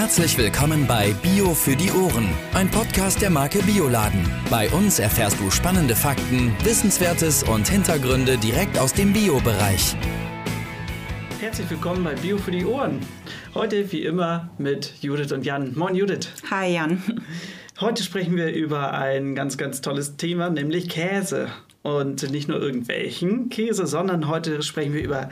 Herzlich willkommen bei Bio für die Ohren, ein Podcast der Marke Bioladen. Bei uns erfährst du spannende Fakten, Wissenswertes und Hintergründe direkt aus dem Bio-Bereich. Herzlich willkommen bei Bio für die Ohren. Heute wie immer mit Judith und Jan. Moin Judith. Hi Jan. Heute sprechen wir über ein ganz, ganz tolles Thema, nämlich Käse. Und nicht nur irgendwelchen Käse, sondern heute sprechen wir über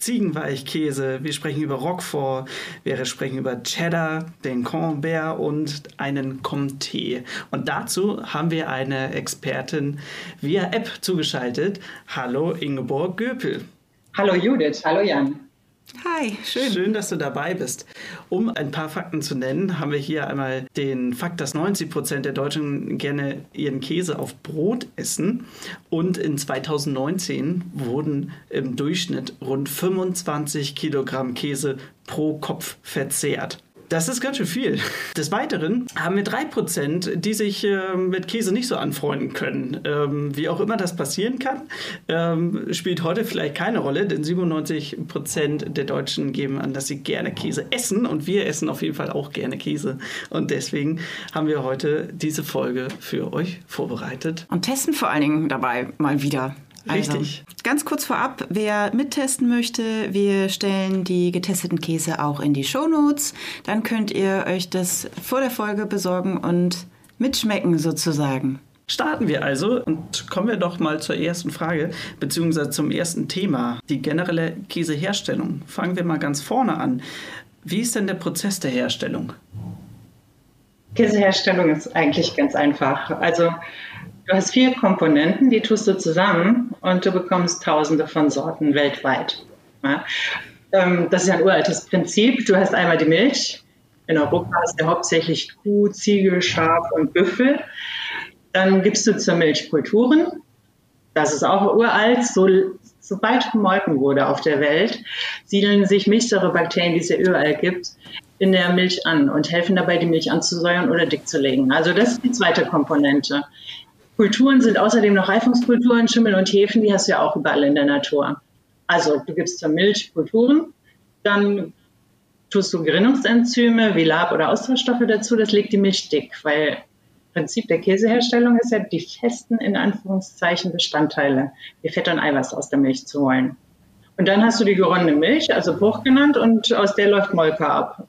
Ziegenweichkäse, wir sprechen über Roquefort, wir sprechen über Cheddar, den Camembert und einen Comté. Und dazu haben wir eine Expertin via App zugeschaltet. Hallo Ingeborg Göpel. Hallo Judith, hallo Jan. Hi, schön. Schön, dass du dabei bist. Um ein paar Fakten zu nennen, haben wir hier einmal den Fakt, dass 90 Prozent der Deutschen gerne ihren Käse auf Brot essen. Und in 2019 wurden im Durchschnitt rund 25 Kilogramm Käse pro Kopf verzehrt. Das ist ganz schön viel. Des Weiteren haben wir 3%, die sich äh, mit Käse nicht so anfreunden können. Ähm, wie auch immer das passieren kann, ähm, spielt heute vielleicht keine Rolle, denn 97% der Deutschen geben an, dass sie gerne Käse essen und wir essen auf jeden Fall auch gerne Käse. Und deswegen haben wir heute diese Folge für euch vorbereitet. Und testen vor allen Dingen dabei mal wieder. Also, Richtig. Ganz kurz vorab, wer mittesten möchte, wir stellen die getesteten Käse auch in die Show Notes. Dann könnt ihr euch das vor der Folge besorgen und mitschmecken sozusagen. Starten wir also und kommen wir doch mal zur ersten Frage, beziehungsweise zum ersten Thema, die generelle Käseherstellung. Fangen wir mal ganz vorne an. Wie ist denn der Prozess der Herstellung? Käseherstellung ist eigentlich ganz einfach. Also Du hast vier Komponenten, die tust du zusammen und du bekommst tausende von Sorten weltweit. Ja? Ähm, das ist ein uraltes Prinzip. Du hast einmal die Milch. In Europa hast du hauptsächlich Kuh, Ziege, Schaf und Büffel. Dann gibst du zur Milch Kulturen. Das ist auch uralt. So, sobald gemolken wurde auf der Welt, siedeln sich Milchsäurebakterien, die es ja überall gibt, in der Milch an und helfen dabei, die Milch anzusäuern oder dick zu legen. Also das ist die zweite Komponente. Kulturen sind außerdem noch Reifungskulturen, Schimmel und Hefen, die hast du ja auch überall in der Natur. Also du gibst zur Milch Kulturen, dann tust du Gerinnungsenzyme wie Lab- oder Austauschstoffe dazu, das legt die Milch dick, weil Prinzip der Käseherstellung ist ja, die festen, in Anführungszeichen, Bestandteile, wie Fett und Eiweiß aus der Milch zu holen. Und dann hast du die geronnene Milch, also Bruch genannt, und aus der läuft Molke ab.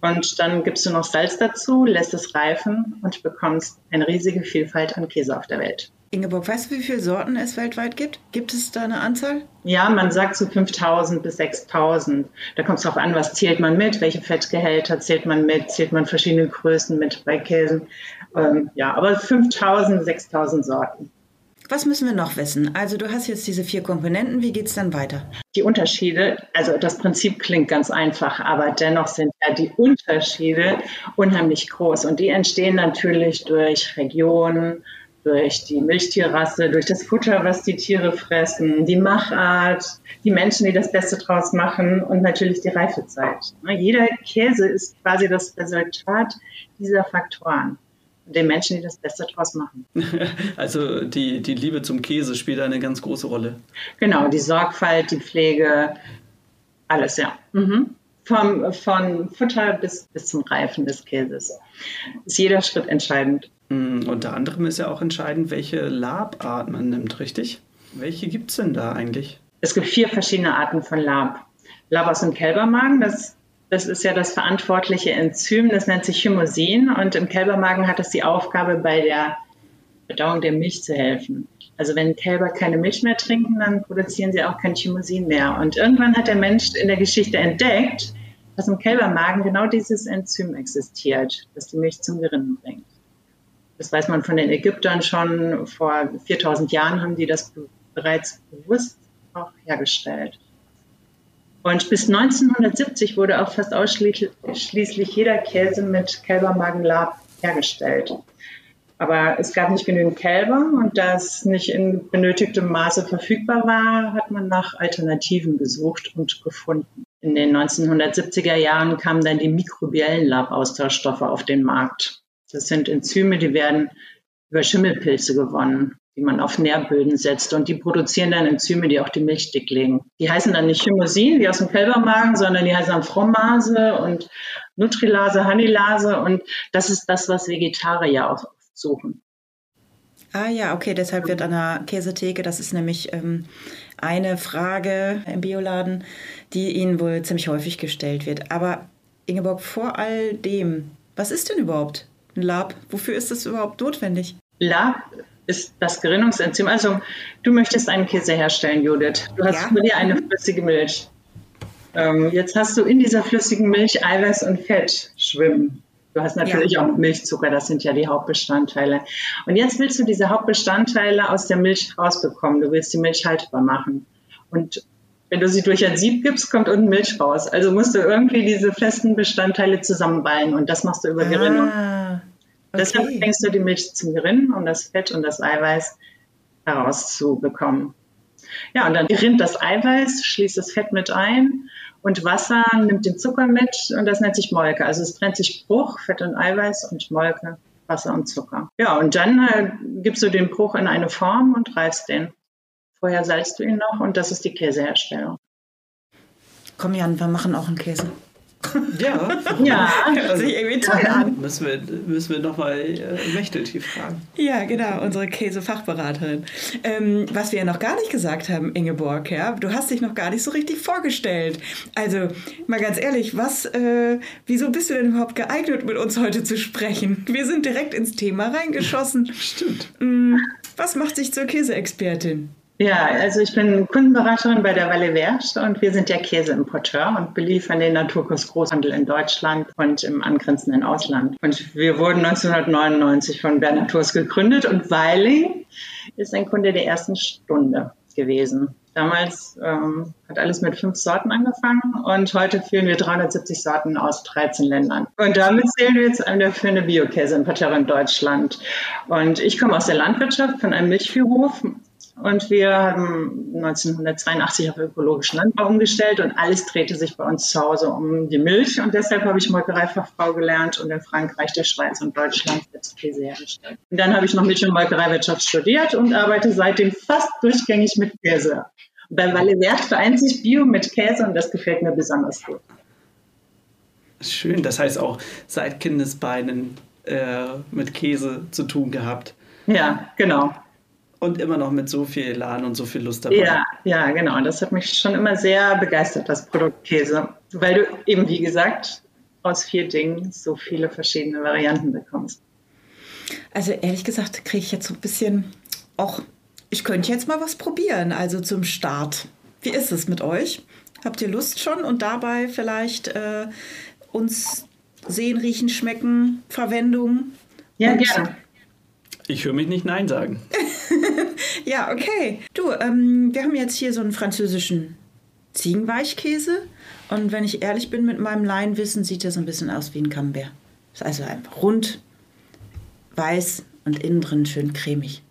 Und dann gibst du noch Salz dazu, lässt es reifen und bekommst eine riesige Vielfalt an Käse auf der Welt. Ingeborg, weißt du, wie viele Sorten es weltweit gibt? Gibt es da eine Anzahl? Ja, man sagt so 5000 bis 6000. Da kommt es darauf an, was zählt man mit, welche Fettgehälter zählt man mit, zählt man verschiedene Größen mit bei Käsen. Ähm, ja, aber 5000, 6000 Sorten. Was müssen wir noch wissen? Also du hast jetzt diese vier Komponenten, wie geht es dann weiter? Die Unterschiede, also das Prinzip klingt ganz einfach, aber dennoch sind ja die Unterschiede unheimlich groß und die entstehen natürlich durch Regionen, durch die Milchtierrasse, durch das Futter, was die Tiere fressen, die Machart, die Menschen, die das Beste draus machen und natürlich die Reifezeit. Jeder Käse ist quasi das Resultat dieser Faktoren den Menschen, die das Beste draus machen. Also die, die Liebe zum Käse spielt eine ganz große Rolle. Genau, die Sorgfalt, die Pflege, alles, ja. Mhm. Vom, von Futter bis, bis zum Reifen des Käses. Ist jeder Schritt entscheidend. Mhm, unter anderem ist ja auch entscheidend, welche Labart man nimmt, richtig? Welche gibt es denn da eigentlich? Es gibt vier verschiedene Arten von Lab. Lab aus dem Kälbermagen, das das ist ja das verantwortliche Enzym, das nennt sich Chymosin und im Kälbermagen hat es die Aufgabe, bei der Verdauung der Milch zu helfen. Also wenn Kälber keine Milch mehr trinken, dann produzieren sie auch kein Chymosin mehr. Und irgendwann hat der Mensch in der Geschichte entdeckt, dass im Kälbermagen genau dieses Enzym existiert, das die Milch zum Gerinnen bringt. Das weiß man von den Ägyptern schon. Vor 4000 Jahren haben die das bereits bewusst auch hergestellt. Und bis 1970 wurde auch fast ausschließlich jeder Käse mit Kälbermagenlab hergestellt. Aber es gab nicht genügend Kälber und da es nicht in benötigtem Maße verfügbar war, hat man nach Alternativen gesucht und gefunden. In den 1970er Jahren kamen dann die mikrobiellen Labaustauschstoffe auf den Markt. Das sind Enzyme, die werden über Schimmelpilze gewonnen die man auf Nährböden setzt. Und die produzieren dann Enzyme, die auch die Milch dick legen. Die heißen dann nicht Chymosin, wie aus dem Kälbermagen, sondern die heißen dann Fromase und Nutrilase, Honeylase und das ist das, was Vegetarier auch suchen. Ah ja, okay, deshalb wird an der Käsetheke, das ist nämlich ähm, eine Frage im Bioladen, die Ihnen wohl ziemlich häufig gestellt wird. Aber Ingeborg, vor all dem, was ist denn überhaupt ein Lab? Wofür ist das überhaupt notwendig? Lab ist das Gerinnungsenzym. Also du möchtest einen Käse herstellen, Judith. Du hast ja. vor dir eine flüssige Milch. Ähm, jetzt hast du in dieser flüssigen Milch Eiweiß und Fett schwimmen. Du hast natürlich ja. auch Milchzucker, das sind ja die Hauptbestandteile. Und jetzt willst du diese Hauptbestandteile aus der Milch rausbekommen. Du willst die Milch haltbar machen. Und wenn du sie durch ein Sieb gibst, kommt unten Milch raus. Also musst du irgendwie diese festen Bestandteile zusammenballen und das machst du über Gerinnung. Ah, okay. Deshalb bringst du die Milch zum Gerinnen, um das Fett und das Eiweiß herauszubekommen. Ja, und dann gerinnt das Eiweiß, schließt das Fett mit ein und Wasser nimmt den Zucker mit und das nennt sich Molke. Also es trennt sich Bruch, Fett und Eiweiß und Molke, Wasser und Zucker. Ja, und dann äh, gibst du den Bruch in eine Form und reifst den. Vorher salzt du ihn noch und das ist die Käseherstellung. Komm Jan, wir machen auch einen Käse. Ja, ja. hört sich irgendwie toll an. Müssen wir, müssen wir nochmal äh, Mechteltief fragen. Ja, genau, unsere Käsefachberaterin. Ähm, was wir ja noch gar nicht gesagt haben, Ingeborg, ja, du hast dich noch gar nicht so richtig vorgestellt. Also, mal ganz ehrlich, was, äh, wieso bist du denn überhaupt geeignet, mit uns heute zu sprechen? Wir sind direkt ins Thema reingeschossen. Stimmt. Mm, was macht sich zur Käseexpertin? Ja, also ich bin Kundenberaterin bei der Valle Verte und wir sind der Käseimporteur und beliefern den Naturkurs Großhandel in Deutschland und im angrenzenden Ausland. Und wir wurden 1999 von Bernhard Tours gegründet und Weiling ist ein Kunde der ersten Stunde gewesen. Damals ähm, hat alles mit fünf Sorten angefangen und heute führen wir 370 Sorten aus 13 Ländern. Und damit zählen wir jetzt eine der führende Biokäseimporteure in Deutschland. Und ich komme aus der Landwirtschaft von einem Milchviehhof und wir haben 1982 auf ökologischen Landbau umgestellt und alles drehte sich bei uns zu Hause um die Milch. Und deshalb habe ich Molkereifachfrau gelernt und in Frankreich, der Schweiz und Deutschland jetzt Käse hergestellt. Und dann habe ich noch Milch- und Molkereiwirtschaft studiert und arbeite seitdem fast durchgängig mit Käse. bei Valle Vert vereint sich Bio mit Käse und das gefällt mir besonders gut. Schön, das heißt auch seit Kindesbeinen äh, mit Käse zu tun gehabt. Ja, genau und immer noch mit so viel Elan und so viel Lust dabei. Ja, ja, genau. Und das hat mich schon immer sehr begeistert, das Produkt Käse, weil du eben, wie gesagt, aus vier Dingen so viele verschiedene Varianten bekommst. Also ehrlich gesagt kriege ich jetzt so ein bisschen, auch ich könnte jetzt mal was probieren, also zum Start. Wie ist es mit euch? Habt ihr Lust schon und dabei vielleicht äh, uns sehen, riechen, schmecken, Verwendung? Ja, gerne. Ich höre mich nicht Nein sagen. ja, okay. Du, ähm, wir haben jetzt hier so einen französischen Ziegenweichkäse. Und wenn ich ehrlich bin mit meinem Laienwissen, sieht der so ein bisschen aus wie ein Camembert. Ist also einfach rund, weiß und innen drin schön cremig.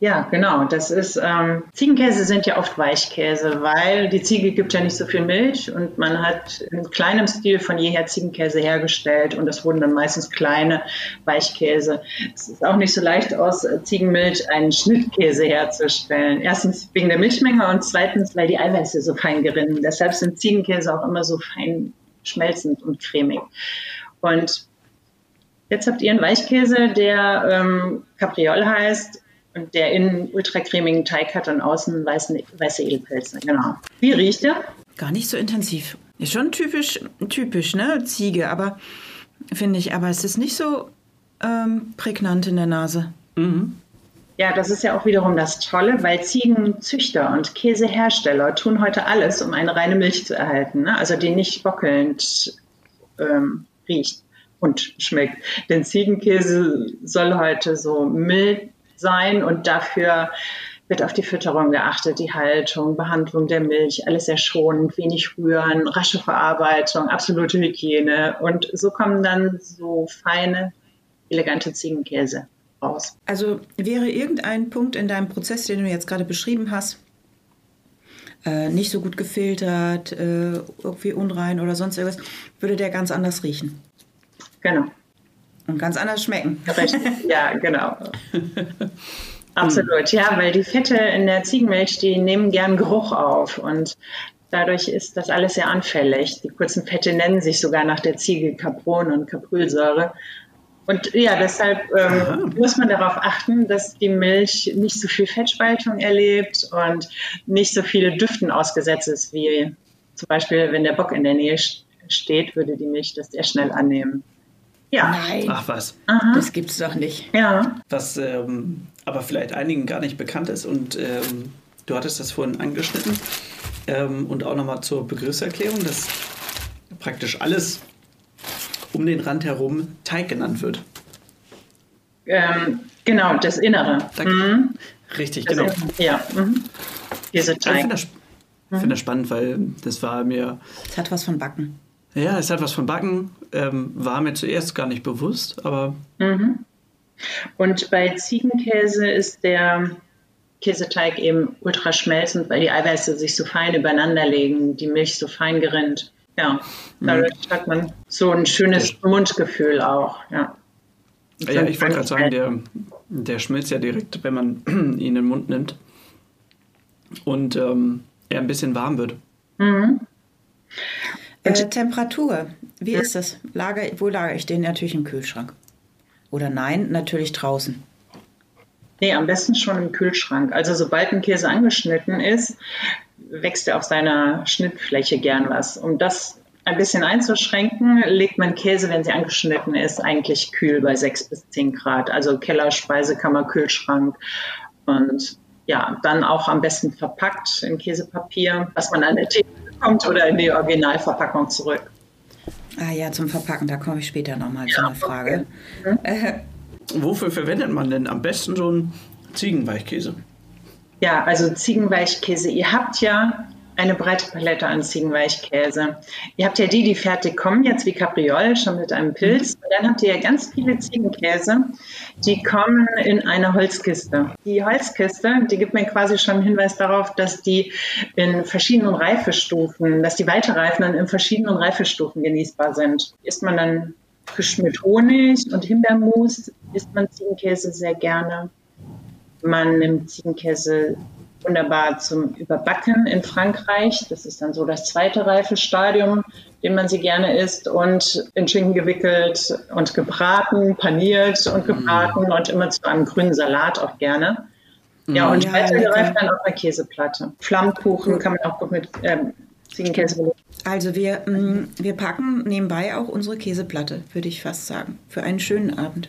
Ja, genau. Das ist ähm, Ziegenkäse sind ja oft Weichkäse, weil die Ziege gibt ja nicht so viel Milch und man hat in kleinem Stil von jeher Ziegenkäse hergestellt und das wurden dann meistens kleine Weichkäse. Es ist auch nicht so leicht aus Ziegenmilch einen Schnittkäse herzustellen. Erstens wegen der Milchmenge und zweitens, weil die Eiweiße so fein gerinnen. Deshalb sind Ziegenkäse auch immer so fein schmelzend und cremig. Und Jetzt habt ihr einen Weichkäse, der ähm, Capriol heißt und der innen ultracremigen Teig hat und außen weißen, weiße Edelpelze. Genau. Wie riecht der? Gar nicht so intensiv. Ist schon typisch, typisch, ne? Ziege, aber finde ich, aber es ist nicht so ähm, prägnant in der Nase. Mhm. Ja, das ist ja auch wiederum das Tolle, weil Ziegenzüchter und Käsehersteller tun heute alles, um eine reine Milch zu erhalten, ne? also die nicht bockelnd ähm, riecht und schmeckt. Denn Ziegenkäse soll heute so mild sein und dafür wird auf die Fütterung geachtet, die Haltung, Behandlung der Milch, alles sehr schonend, wenig rühren, rasche Verarbeitung, absolute Hygiene und so kommen dann so feine, elegante Ziegenkäse raus. Also wäre irgendein Punkt in deinem Prozess, den du jetzt gerade beschrieben hast, äh, nicht so gut gefiltert, äh, irgendwie unrein oder sonst irgendwas, würde der ganz anders riechen. Genau. Und ganz anders schmecken. Richtig, ja, genau. Absolut, ja, weil die Fette in der Ziegenmilch, die nehmen gern Geruch auf und Dadurch ist das alles sehr anfällig. Die kurzen Fette nennen sich sogar nach der Ziege Capron und Caprylsäure. Und ja, deshalb ähm, muss man darauf achten, dass die Milch nicht so viel Fettspaltung erlebt und nicht so viele Düften ausgesetzt ist, wie zum Beispiel, wenn der Bock in der Nähe steht, würde die Milch das sehr schnell annehmen. Ja. Nein. Ach was. Aha. Das gibt's doch nicht. Ja. Was ähm, aber vielleicht einigen gar nicht bekannt ist und ähm, du hattest das vorhin angeschnitten ähm, und auch nochmal zur Begriffserklärung, dass praktisch alles um den Rand herum Teig genannt wird. Ähm, genau, das Innere. Mhm. Richtig, das genau. Innere. Ja. Mhm. Diese Teig. Ich finde das, find das spannend, weil das war mir. Es hat was von Backen. Ja, es hat was von Backen. Ähm, war mir zuerst gar nicht bewusst, aber. Mhm. Und bei Ziegenkäse ist der Käseteig eben ultra schmelzend, weil die Eiweiße sich so fein übereinander legen, die Milch so fein gerinnt. Ja, dadurch mhm. hat man so ein schönes Mundgefühl auch. Ja, ja ich wollte gerade sagen, der, der schmilzt ja direkt, wenn man ihn in den Mund nimmt und ähm, er ein bisschen warm wird. Mhm. Äh, Temperatur, wie ist das? Lager, wo lagere ich den? Natürlich im Kühlschrank. Oder nein, natürlich draußen. Nee, am besten schon im Kühlschrank. Also sobald ein Käse angeschnitten ist, wächst er auf seiner Schnittfläche gern was. Um das ein bisschen einzuschränken, legt man Käse, wenn sie angeschnitten ist, eigentlich kühl bei 6 bis 10 Grad. Also Keller, Speisekammer, Kühlschrank. Und ja, dann auch am besten verpackt in Käsepapier, was man an der Theke bekommt oder in die Originalverpackung zurück. Ah ja, zum Verpacken, da komme ich später nochmal ja, zu einer Frage. Okay. Äh, Wofür verwendet man denn am besten so einen Ziegenweichkäse? Ja, also Ziegenweichkäse. Ihr habt ja eine breite Palette an Ziegenweichkäse. Ihr habt ja die, die fertig kommen, jetzt wie Capriol, schon mit einem Pilz. Und dann habt ihr ja ganz viele Ziegenkäse, die kommen in eine Holzkiste. Die Holzkiste, die gibt mir quasi schon einen Hinweis darauf, dass die in verschiedenen Reifestufen, dass die Weiterreifen dann in verschiedenen Reifestufen genießbar sind. Isst man dann frisch mit Honig und Himbeermus isst man Ziegenkäse sehr gerne. Man nimmt Ziegenkäse wunderbar zum Überbacken in Frankreich. Das ist dann so das zweite Reifestadium, den man sie gerne isst. Und in Schinken gewickelt und gebraten, paniert und gebraten mm. und immer zu einem grünen Salat auch gerne. Ja, mm. und ja, weitergereift dann auf einer Käseplatte. Flammkuchen kann man auch gut mit ähm, Ziegenkäse belegen. Also wir, mh, mm, wir packen nebenbei auch unsere Käseplatte, würde ich fast sagen, für einen schönen Abend.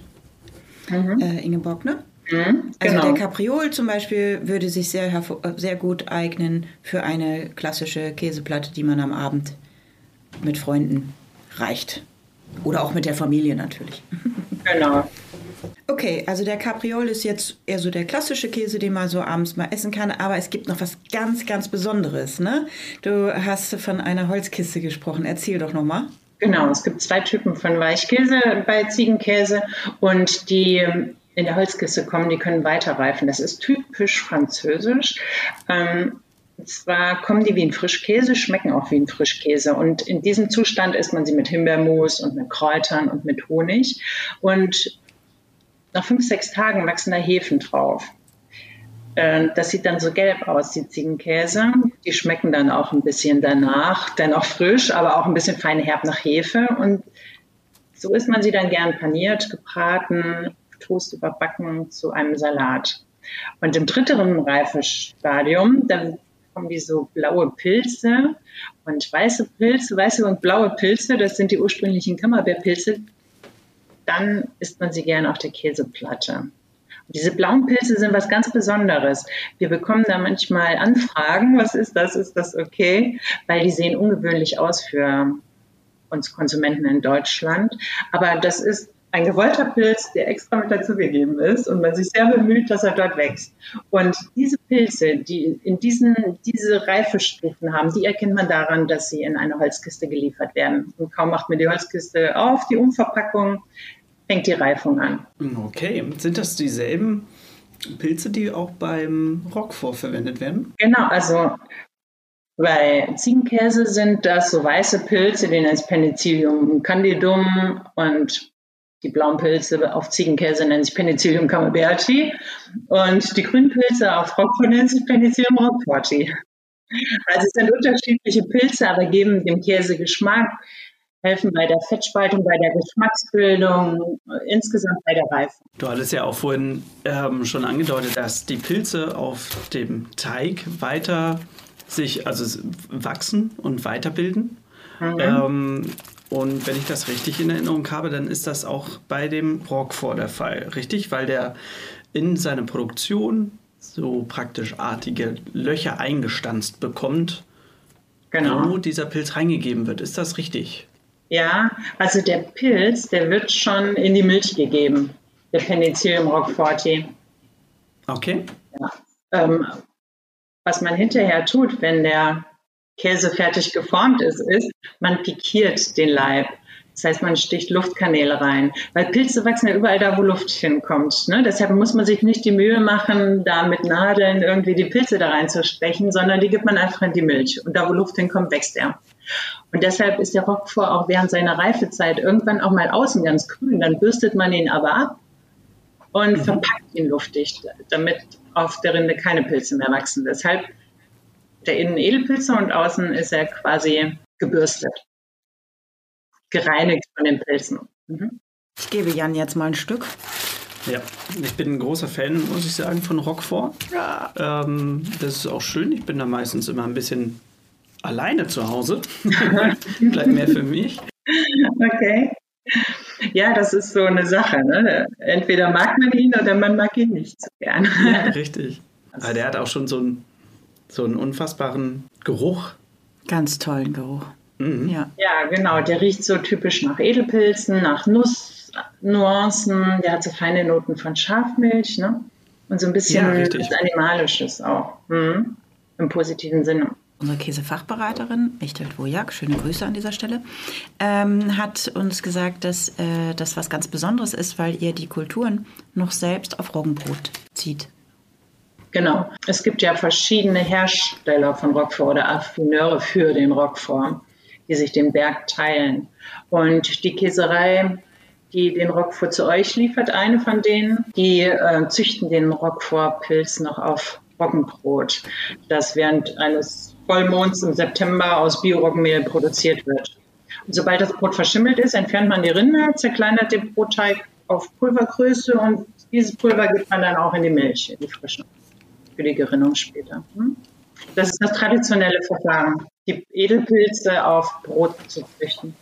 Mhm. Äh, Ingeborg, ne? Mhm, also genau. der Capriol zum Beispiel würde sich sehr, äh, sehr gut eignen für eine klassische Käseplatte, die man am Abend mit Freunden reicht. Oder auch mit der Familie natürlich. Genau. Okay, also der Capriol ist jetzt eher so der klassische Käse, den man so abends mal essen kann, aber es gibt noch was ganz, ganz Besonderes, ne? Du hast von einer Holzkiste gesprochen. Erzähl doch noch mal. Genau, es gibt zwei Typen von Weichkäse bei Ziegenkäse und die in der Holzkiste kommen, die können weiterreifen. Das ist typisch französisch. Ähm, zwar kommen die wie ein Frischkäse, schmecken auch wie ein Frischkäse. Und in diesem Zustand isst man sie mit Himbeermus und mit Kräutern und mit Honig. Und nach fünf, sechs Tagen wachsen da Hefen drauf. Äh, das sieht dann so gelb aus, die Ziegenkäse. Die schmecken dann auch ein bisschen danach, dennoch frisch, aber auch ein bisschen fein herb nach Hefe. Und so isst man sie dann gern paniert, gebraten, Toast überbacken zu einem Salat. Und im dritteren Reifestadium, da kommen die so blaue Pilze und weiße Pilze, weiße und blaue Pilze, das sind die ursprünglichen Kammerbeerpilze, dann isst man sie gerne auf der Käseplatte. Und diese blauen Pilze sind was ganz Besonderes. Wir bekommen da manchmal Anfragen, was ist das, ist das okay? Weil die sehen ungewöhnlich aus für uns Konsumenten in Deutschland. Aber das ist ein gewollter Pilz, der extra mit dazugegeben ist und man sich sehr bemüht, dass er dort wächst. Und diese Pilze, die in diesen, diese Reifestufen haben, die erkennt man daran, dass sie in eine Holzkiste geliefert werden. Und kaum macht man die Holzkiste auf, die Umverpackung, fängt die Reifung an. Okay, sind das dieselben Pilze, die auch beim Roquefort verwendet werden? Genau, also bei Ziegenkäse sind das so weiße Pilze, die nennt Penicillium candidum und die blauen Pilze auf Ziegenkäse nennen sich Penicillium camemberti und die grünen Pilze auf Roquefort nennen sich Penicillium roqueforti. Also es sind unterschiedliche Pilze, aber geben dem Käse Geschmack, helfen bei der Fettspaltung, bei der Geschmacksbildung, insgesamt bei der Reifung. Du hattest ja auch vorhin ähm, schon angedeutet, dass die Pilze auf dem Teig weiter sich, also wachsen und weiterbilden. Mhm. Ähm, und wenn ich das richtig in Erinnerung habe, dann ist das auch bei dem Roquefort der Fall, richtig? Weil der in seiner Produktion so praktisch artige Löcher eingestanzt bekommt, genau. wo dieser Pilz reingegeben wird. Ist das richtig? Ja, also der Pilz, der wird schon in die Milch gegeben, der Penicillium roqueforti. Okay. Ja. Ähm, was man hinterher tut, wenn der Käse fertig geformt ist, ist, man pikiert den Leib. Das heißt, man sticht Luftkanäle rein, weil Pilze wachsen ja überall da, wo Luft hinkommt. Ne? Deshalb muss man sich nicht die Mühe machen, da mit Nadeln irgendwie die Pilze da reinzustechen, sondern die gibt man einfach in die Milch. Und da, wo Luft hinkommt, wächst er. Und deshalb ist der Roquefort auch während seiner Reifezeit irgendwann auch mal außen ganz grün. Dann bürstet man ihn aber ab und mhm. verpackt ihn luftdicht, damit auf der Rinde keine Pilze mehr wachsen. Deshalb der innen Edelpilze und außen ist er quasi gebürstet gereinigt von den Pilzen. Mhm. Ich gebe Jan jetzt mal ein Stück. Ja, ich bin ein großer Fan, muss ich sagen, von Rockford. Ja. Ähm, das ist auch schön. Ich bin da meistens immer ein bisschen alleine zu Hause. Bleibt mehr für mich. Okay. Ja, das ist so eine Sache. Ne? Entweder mag man ihn oder man mag ihn nicht so gern. Ja, richtig. Aber der hat auch schon so einen, so einen unfassbaren Geruch. Ganz tollen Geruch. Mhm. Ja. ja, genau. Der riecht so typisch nach Edelpilzen, nach Nussnuancen. Der hat so feine Noten von Schafmilch, ne? Und so ein bisschen ja, was Animalisches auch. Mhm. Im positiven Sinne. Unsere Käsefachberaterin, Mechthild Wojak, schöne Grüße an dieser Stelle, ähm, hat uns gesagt, dass äh, das was ganz Besonderes ist, weil ihr die Kulturen noch selbst auf Roggenbrot zieht. Genau. Es gibt ja verschiedene Hersteller von Roquefort oder Affineure für den Roquefort die sich den Berg teilen. Und die Käserei, die den Roquefort zu euch liefert, eine von denen, die äh, züchten den Roquefort-Pilz noch auf Roggenbrot, das während eines Vollmonds im September aus Bioroggenmehl produziert wird. Und sobald das Brot verschimmelt ist, entfernt man die Rinde, zerkleinert den Brotteig auf Pulvergröße und dieses Pulver gibt man dann auch in die Milch, in die frische, für die Gerinnung später. Hm? Das ist das traditionelle Verfahren die Edelpilze auf Brot zu züchten.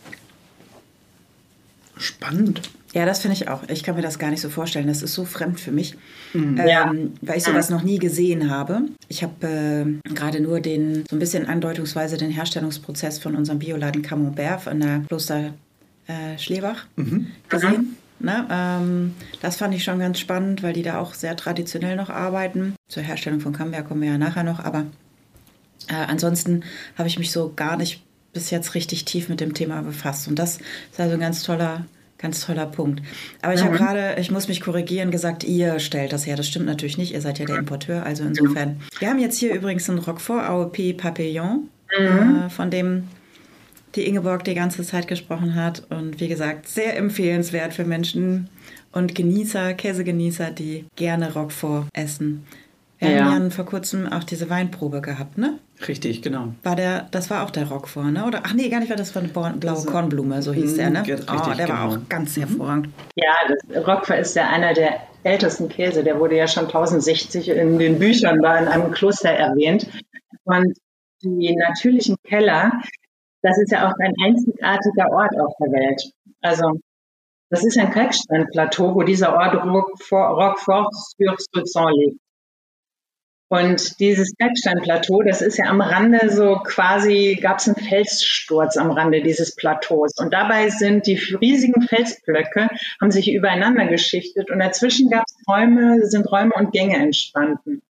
Spannend. Ja, das finde ich auch. Ich kann mir das gar nicht so vorstellen. Das ist so fremd für mich, mhm. ähm, weil ich sowas noch nie gesehen habe. Ich habe äh, gerade nur den, so ein bisschen andeutungsweise den Herstellungsprozess von unserem Bioladen Camembert von der Kloster äh, Schlebach mhm. gesehen. Ne? Ähm, das fand ich schon ganz spannend, weil die da auch sehr traditionell noch arbeiten. Zur Herstellung von Camembert kommen wir ja nachher noch, aber äh, ansonsten habe ich mich so gar nicht bis jetzt richtig tief mit dem Thema befasst. Und das ist also ein ganz toller, ganz toller Punkt. Aber ich mhm. habe gerade, ich muss mich korrigieren, gesagt, ihr stellt das her. Das stimmt natürlich nicht. Ihr seid ja der Importeur. Also insofern. Wir haben jetzt hier übrigens einen Roquefort AOP Papillon, mhm. äh, von dem die Ingeborg die ganze Zeit gesprochen hat. Und wie gesagt, sehr empfehlenswert für Menschen und Genießer, Käsegenießer, die gerne Roquefort essen. Wir ja. haben ja vor kurzem auch diese Weinprobe gehabt, ne? Richtig, genau. War der, das war auch der Roquefort, ne? Oder ach nee, gar nicht, war das von blaue also, Kornblume, so hieß der, ne? Richtig, oh, der genau. war auch ganz mhm. hervorragend. Ja, das Roquefort ist ja einer der ältesten Käse. Der wurde ja schon 1060 in den Büchern da in einem Kloster erwähnt. Und die natürlichen Keller, das ist ja auch ein einzigartiger Ort auf der Welt. Also das ist ein Kalksteinplateau, wo dieser Ort Roquefort, Roquefort sur Soulzon liegt. Und dieses Kalksteinplateau, das ist ja am Rande so quasi, gab es einen Felssturz am Rande dieses Plateaus. Und dabei sind die riesigen Felsblöcke, haben sich übereinander geschichtet und dazwischen gab es Räume, sind Räume und Gänge entstanden.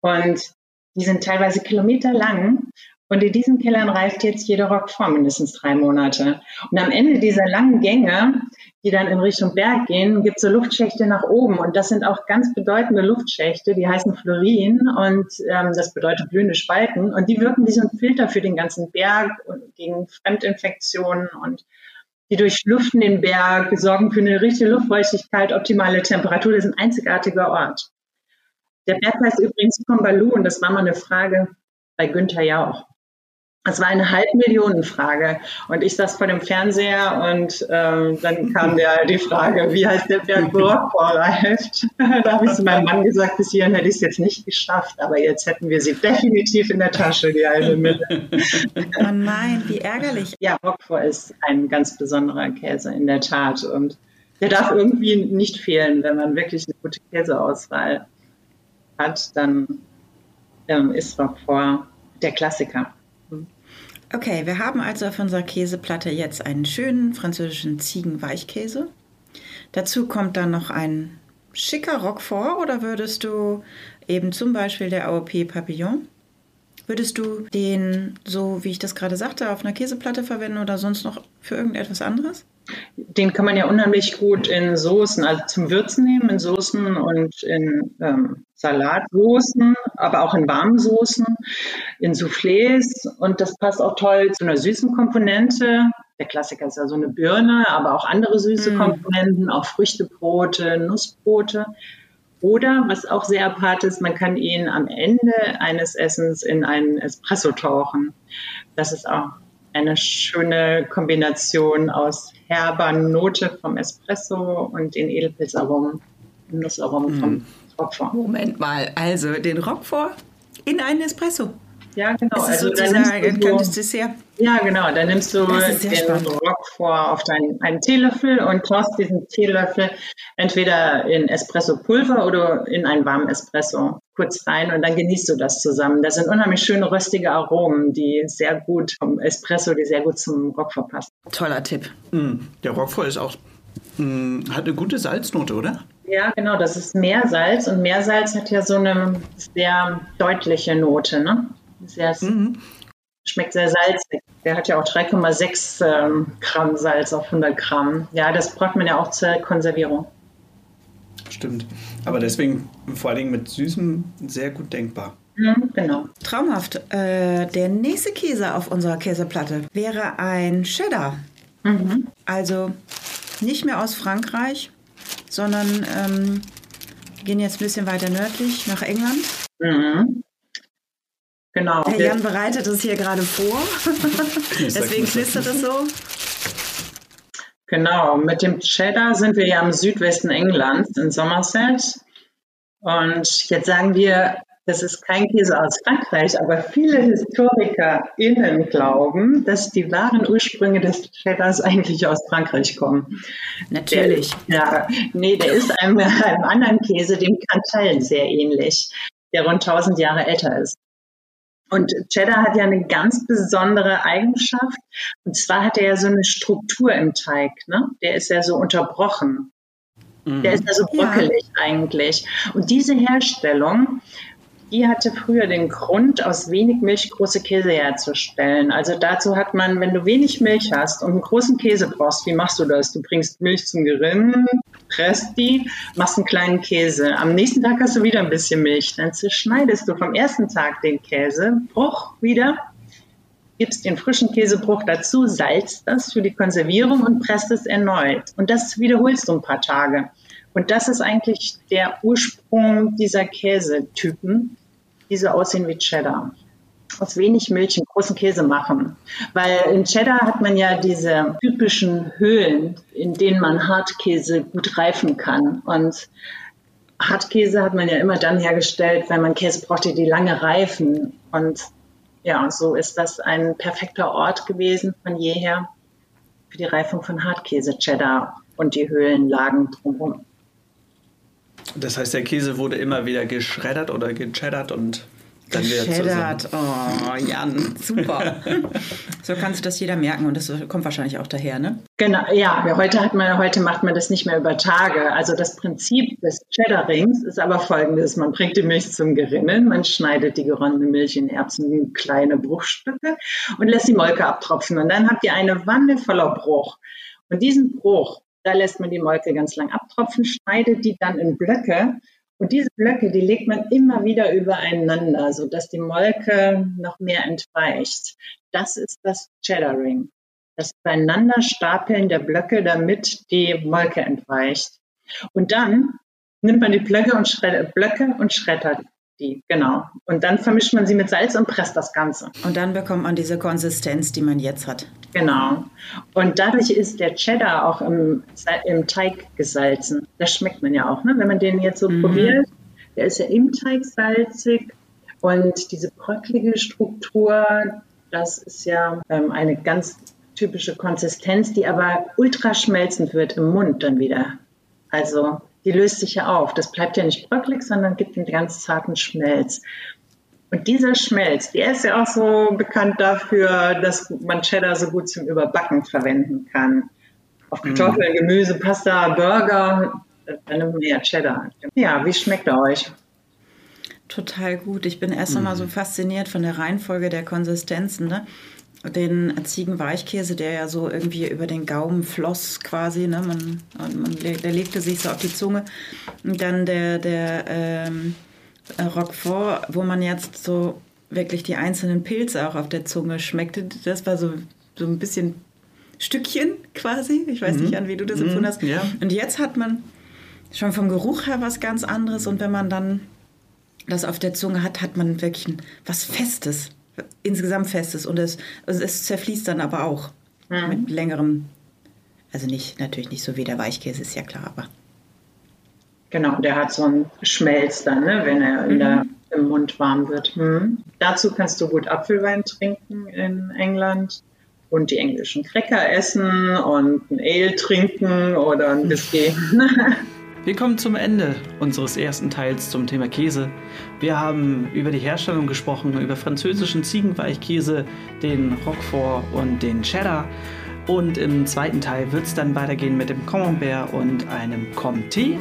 Und die sind teilweise Kilometer lang und in diesen Kellern reift jetzt jeder Rock vor mindestens drei Monate. Und am Ende dieser langen Gänge, die dann in Richtung Berg gehen, gibt es so Luftschächte nach oben. Und das sind auch ganz bedeutende Luftschächte, die heißen Fluorin und ähm, das bedeutet blühende Spalten. Und die wirken wie so ein Filter für den ganzen Berg und gegen Fremdinfektionen und die durchlüften den Berg, sorgen für eine richtige Luftfeuchtigkeit, optimale Temperatur. Das ist ein einzigartiger Ort. Der Berg heißt übrigens Kombalu und das war mal eine Frage bei Günther Jauch. Es war eine Halbmillionenfrage und ich saß vor dem Fernseher und ähm, dann kam der, die Frage, wie heißt der Berg Rockfall Da habe ich zu meinem Mann gesagt, bis hierhin hätte ich es jetzt nicht geschafft, aber jetzt hätten wir sie definitiv in der Tasche, die halbe Mille. Oh nein, wie ärgerlich. Ja, Roquefort ist ein ganz besonderer Käse in der Tat und der darf irgendwie nicht fehlen, wenn man wirklich eine gute Käseauswahl hat, dann ähm, ist Roquefort der Klassiker. Okay, wir haben also auf unserer Käseplatte jetzt einen schönen französischen Ziegenweichkäse. Dazu kommt dann noch ein schicker Roquefort oder würdest du eben zum Beispiel der AOP Papillon, würdest du den, so wie ich das gerade sagte, auf einer Käseplatte verwenden oder sonst noch für irgendetwas anderes? Den kann man ja unheimlich gut in Soßen, also zum Würzen nehmen, in Soßen und in ähm, Salatsoßen, aber auch in warmen Soßen, in Soufflés. Und das passt auch toll zu einer süßen Komponente. Der Klassiker ist ja so eine Birne, aber auch andere süße mm. Komponenten, auch Früchtebrote, Nussbrote. Oder, was auch sehr apart ist, man kann ihn am Ende eines Essens in einen Espresso tauchen. Das ist auch eine schöne Kombination aus herber Note vom Espresso und den Edelpilzaromen, Nussaromen mm. Roquefort. Moment mal, also den Roquefort in einen Espresso. Ja, genau. Ist also sozusagen ein kleines Dessert. Ja, genau. Dann nimmst du den spannend. Roquefort auf deinen einen Teelöffel und tauchst diesen Teelöffel entweder in Espresso-Pulver oder in einen warmen Espresso kurz rein und dann genießt du das zusammen. Das sind unheimlich schöne röstige Aromen, die sehr gut vom Espresso, die sehr gut zum Roquefort passen. Toller Tipp. Mm, der Roquefort ist auch, mm, hat eine gute Salznote, oder? Ja, genau, das ist Meersalz und Meersalz hat ja so eine sehr deutliche Note, ne? Sehr, mhm. Schmeckt sehr salzig. Der hat ja auch 3,6 ähm, Gramm Salz auf 100 Gramm. Ja, das braucht man ja auch zur Konservierung. Stimmt. Aber deswegen vor allen Dingen mit Süßem sehr gut denkbar. Mhm, genau. Traumhaft. Äh, der nächste Käse auf unserer Käseplatte wäre ein Cheddar. Mhm. Also nicht mehr aus Frankreich, sondern ähm, gehen jetzt ein bisschen weiter nördlich nach England. Mhm. Genau. Der Jan bereitet es hier gerade vor. Deswegen knistert es so. Genau, mit dem Cheddar sind wir ja im Südwesten Englands, in Somerset. Und jetzt sagen wir, das ist kein Käse aus Frankreich, aber viele HistorikerInnen glauben, dass die wahren Ursprünge des Cheddars eigentlich aus Frankreich kommen. Natürlich. Der, ja, nee, der ist einem, einem anderen Käse, dem Cantal, sehr ähnlich, der rund 1000 Jahre älter ist. Und Cheddar hat ja eine ganz besondere Eigenschaft. Und zwar hat er ja so eine Struktur im Teig. Ne? Der ist ja so unterbrochen. Mhm. Der ist ja so bröckelig ja. eigentlich. Und diese Herstellung die hatte früher den Grund, aus wenig Milch große Käse herzustellen. Also dazu hat man, wenn du wenig Milch hast und einen großen Käse brauchst, wie machst du das? Du bringst Milch zum Gerinnen, presst die, machst einen kleinen Käse. Am nächsten Tag hast du wieder ein bisschen Milch. Dann zerschneidest du vom ersten Tag den Käsebruch wieder, gibst den frischen Käsebruch dazu, salzt das für die Konservierung und presst es erneut. Und das wiederholst du ein paar Tage. Und das ist eigentlich der Ursprung dieser Käsetypen die so aussehen wie Cheddar. Aus wenig Milch einen großen Käse machen. Weil in Cheddar hat man ja diese typischen Höhlen, in denen man Hartkäse gut reifen kann. Und Hartkäse hat man ja immer dann hergestellt, wenn man Käse brauchte, die lange reifen. Und ja, so ist das ein perfekter Ort gewesen von jeher für die Reifung von Hartkäse, Cheddar und die Höhlenlagen drumherum. Das heißt, der Käse wurde immer wieder geschreddert oder gecheddert und dann wieder Gecheddert. Oh, Jan, super. so kannst du das jeder merken und das kommt wahrscheinlich auch daher, ne? Genau, ja. Heute, hat man, heute macht man das nicht mehr über Tage. Also das Prinzip des Cheddarings ist aber folgendes. Man bringt die Milch zum Gerinnen, man schneidet die geronnene Milch in Erbsen in kleine Bruchstücke und lässt die Molke abtropfen. Und dann habt ihr eine Wanne voller Bruch. Und diesen Bruch, da lässt man die Molke ganz lang abtropfen, schneidet die dann in Blöcke. Und diese Blöcke, die legt man immer wieder übereinander, sodass die Molke noch mehr entweicht. Das ist das Cheddaring. Das Übereinanderstapeln der Blöcke, damit die Molke entweicht. Und dann nimmt man die Blöcke und Blöcke und schreddert die, genau. Und dann vermischt man sie mit Salz und presst das Ganze. Und dann bekommt man diese Konsistenz, die man jetzt hat. Genau. Und dadurch ist der Cheddar auch im, im Teig gesalzen. Das schmeckt man ja auch, ne? wenn man den jetzt so mhm. probiert. Der ist ja im Teig salzig und diese bröcklige Struktur, das ist ja ähm, eine ganz typische Konsistenz, die aber ultra schmelzend wird im Mund dann wieder. Also die löst sich ja auf. Das bleibt ja nicht bröcklig, sondern gibt einen ganz zarten Schmelz. Und dieser Schmelz, der ist ja auch so bekannt dafür, dass man Cheddar so gut zum Überbacken verwenden kann. Auf Kartoffeln, mhm. Gemüse, Pasta, Burger, dann nimmt man ja Cheddar. Ja, wie schmeckt er euch? Total gut. Ich bin erst einmal mhm. so fasziniert von der Reihenfolge der Konsistenzen. Ne? Den Ziegenweichkäse, der ja so irgendwie über den Gaumen floss quasi. Ne? Man, man, der legte sich so auf die Zunge. Und dann der, der ähm, äh, Roquefort, wo man jetzt so wirklich die einzelnen Pilze auch auf der Zunge schmeckte. Das war so, so ein bisschen Stückchen quasi. Ich weiß mhm. nicht, an wie du das empfunden hast. Mhm, ja. Und jetzt hat man schon vom Geruch her was ganz anderes. Und wenn man dann das auf der Zunge hat, hat man wirklich ein, was Festes, insgesamt Festes. Und es, also es zerfließt dann aber auch mhm. mit längerem, also nicht, natürlich nicht so wie der Weichkäse, ist ja klar, aber Genau, der hat so einen Schmelz dann, ne, wenn er mhm. der, im Mund warm wird. Mhm. Dazu kannst du gut Apfelwein trinken in England und die englischen Cracker essen und ein Ale trinken oder ein Whisky. Wir kommen zum Ende unseres ersten Teils zum Thema Käse. Wir haben über die Herstellung gesprochen, über französischen Ziegenweichkäse, den Roquefort und den Cheddar. Und im zweiten Teil wird es dann weitergehen mit dem Camembert und einem Comté.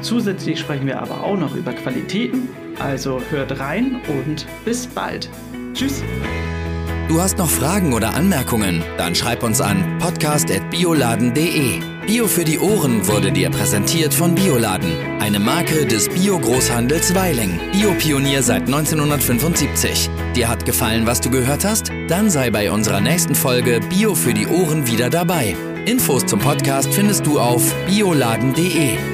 Zusätzlich sprechen wir aber auch noch über Qualitäten. Also hört rein und bis bald. Tschüss. Du hast noch Fragen oder Anmerkungen? Dann schreib uns an podcast.bioladen.de. Bio für die Ohren wurde dir präsentiert von Bioladen, eine Marke des Bio-Großhandels Weiling. Biopionier seit 1975. Dir hat gefallen, was du gehört hast? Dann sei bei unserer nächsten Folge Bio für die Ohren wieder dabei. Infos zum Podcast findest du auf bioladen.de.